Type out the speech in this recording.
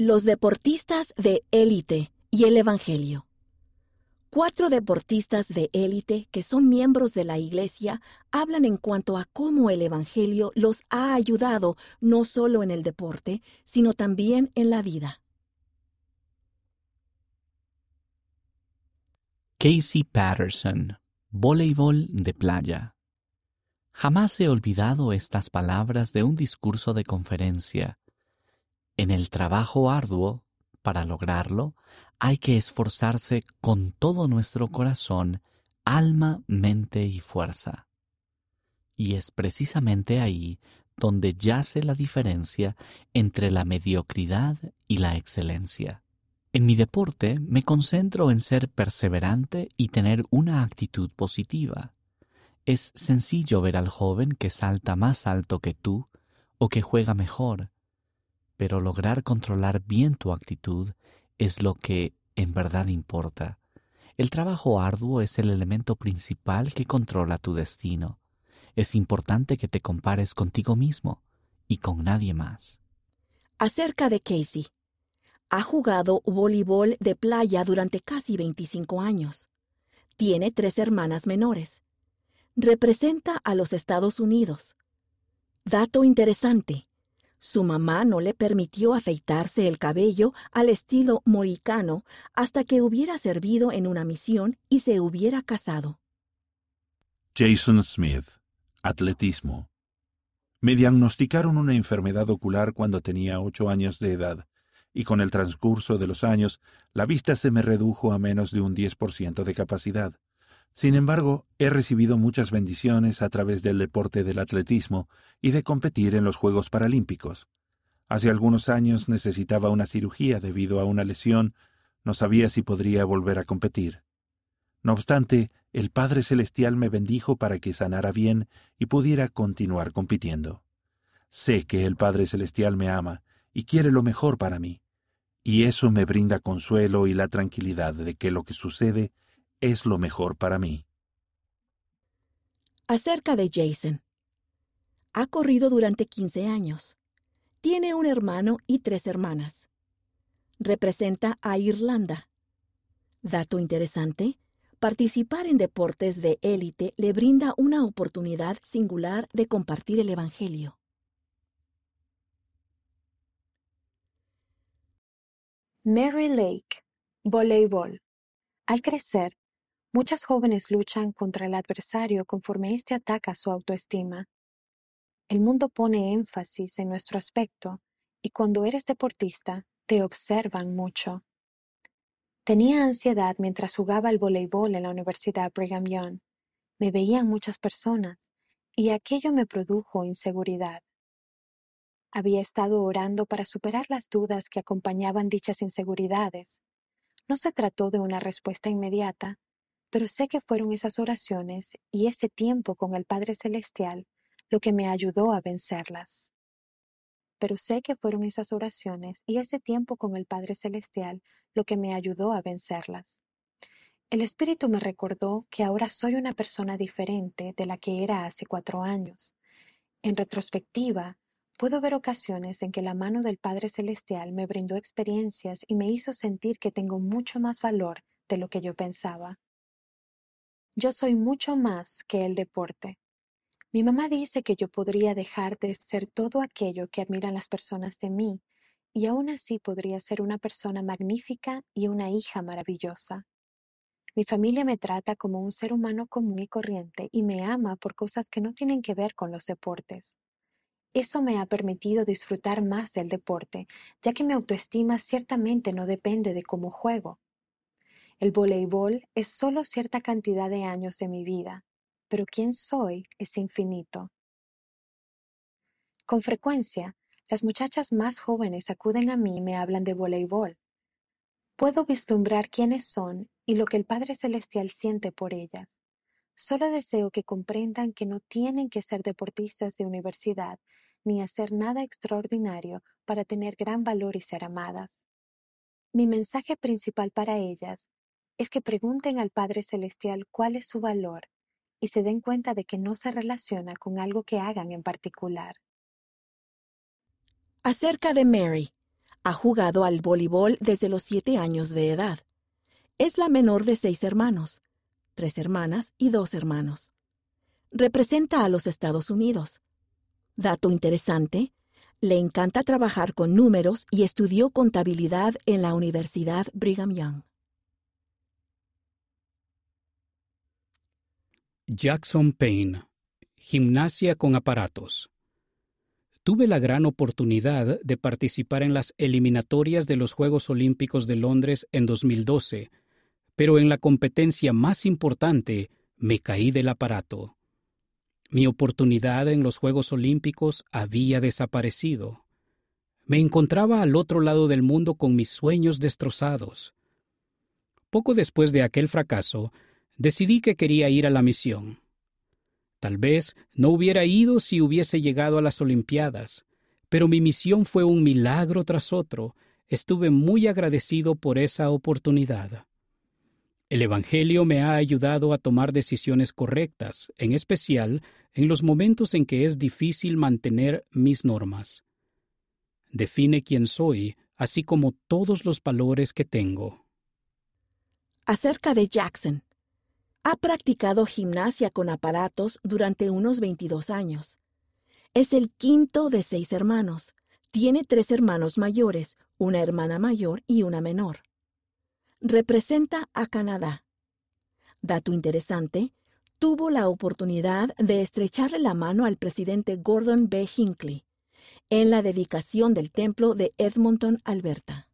Los deportistas de élite y el Evangelio. Cuatro deportistas de élite que son miembros de la Iglesia hablan en cuanto a cómo el Evangelio los ha ayudado no solo en el deporte, sino también en la vida. Casey Patterson, voleibol de playa. Jamás he olvidado estas palabras de un discurso de conferencia. En el trabajo arduo, para lograrlo, hay que esforzarse con todo nuestro corazón, alma, mente y fuerza. Y es precisamente ahí donde yace la diferencia entre la mediocridad y la excelencia. En mi deporte me concentro en ser perseverante y tener una actitud positiva. Es sencillo ver al joven que salta más alto que tú o que juega mejor, pero lograr controlar bien tu actitud es lo que en verdad importa. El trabajo arduo es el elemento principal que controla tu destino. Es importante que te compares contigo mismo y con nadie más. Acerca de Casey. Ha jugado voleibol de playa durante casi 25 años. Tiene tres hermanas menores representa a los Estados Unidos. Dato interesante. Su mamá no le permitió afeitarse el cabello al estilo moricano hasta que hubiera servido en una misión y se hubiera casado. Jason Smith, atletismo. Me diagnosticaron una enfermedad ocular cuando tenía ocho años de edad, y con el transcurso de los años la vista se me redujo a menos de un 10% de capacidad. Sin embargo, he recibido muchas bendiciones a través del deporte del atletismo y de competir en los Juegos Paralímpicos. Hace algunos años necesitaba una cirugía debido a una lesión, no sabía si podría volver a competir. No obstante, el Padre Celestial me bendijo para que sanara bien y pudiera continuar compitiendo. Sé que el Padre Celestial me ama y quiere lo mejor para mí, y eso me brinda consuelo y la tranquilidad de que lo que sucede es lo mejor para mí. Acerca de Jason. Ha corrido durante 15 años. Tiene un hermano y tres hermanas. Representa a Irlanda. Dato interesante, participar en deportes de élite le brinda una oportunidad singular de compartir el Evangelio. Mary Lake, voleibol. Al crecer, Muchas jóvenes luchan contra el adversario conforme éste ataca su autoestima. El mundo pone énfasis en nuestro aspecto y cuando eres deportista te observan mucho. Tenía ansiedad mientras jugaba al voleibol en la Universidad Brigham Young. Me veían muchas personas y aquello me produjo inseguridad. Había estado orando para superar las dudas que acompañaban dichas inseguridades. No se trató de una respuesta inmediata, pero sé que fueron esas oraciones y ese tiempo con el Padre Celestial lo que me ayudó a vencerlas. Pero sé que fueron esas oraciones y ese tiempo con el Padre Celestial lo que me ayudó a vencerlas. El Espíritu me recordó que ahora soy una persona diferente de la que era hace cuatro años. En retrospectiva, puedo ver ocasiones en que la mano del Padre Celestial me brindó experiencias y me hizo sentir que tengo mucho más valor de lo que yo pensaba. Yo soy mucho más que el deporte. Mi mamá dice que yo podría dejar de ser todo aquello que admiran las personas de mí, y aún así podría ser una persona magnífica y una hija maravillosa. Mi familia me trata como un ser humano común y corriente y me ama por cosas que no tienen que ver con los deportes. Eso me ha permitido disfrutar más del deporte, ya que mi autoestima ciertamente no depende de cómo juego. El voleibol es solo cierta cantidad de años de mi vida, pero quién soy es infinito. Con frecuencia, las muchachas más jóvenes acuden a mí y me hablan de voleibol. Puedo vislumbrar quiénes son y lo que el Padre Celestial siente por ellas. Solo deseo que comprendan que no tienen que ser deportistas de universidad ni hacer nada extraordinario para tener gran valor y ser amadas. Mi mensaje principal para ellas es que pregunten al Padre Celestial cuál es su valor y se den cuenta de que no se relaciona con algo que hagan en particular. Acerca de Mary, Ha jugado al voleibol desde los siete años de edad. Es la menor de seis hermanos, tres hermanas y dos hermanos. Representa a los Estados Unidos. Dato interesante, le encanta trabajar con números y estudió contabilidad en la Universidad Brigham Young. Jackson Payne. Gimnasia con aparatos. Tuve la gran oportunidad de participar en las eliminatorias de los Juegos Olímpicos de Londres en 2012, pero en la competencia más importante me caí del aparato. Mi oportunidad en los Juegos Olímpicos había desaparecido. Me encontraba al otro lado del mundo con mis sueños destrozados. Poco después de aquel fracaso, decidí que quería ir a la misión. Tal vez no hubiera ido si hubiese llegado a las Olimpiadas, pero mi misión fue un milagro tras otro. Estuve muy agradecido por esa oportunidad. El Evangelio me ha ayudado a tomar decisiones correctas, en especial en los momentos en que es difícil mantener mis normas. Define quién soy, así como todos los valores que tengo. Acerca de Jackson. Ha practicado gimnasia con aparatos durante unos 22 años. Es el quinto de seis hermanos. Tiene tres hermanos mayores, una hermana mayor y una menor. Representa a Canadá. Dato interesante, tuvo la oportunidad de estrecharle la mano al presidente Gordon B. Hinckley en la dedicación del templo de Edmonton, Alberta.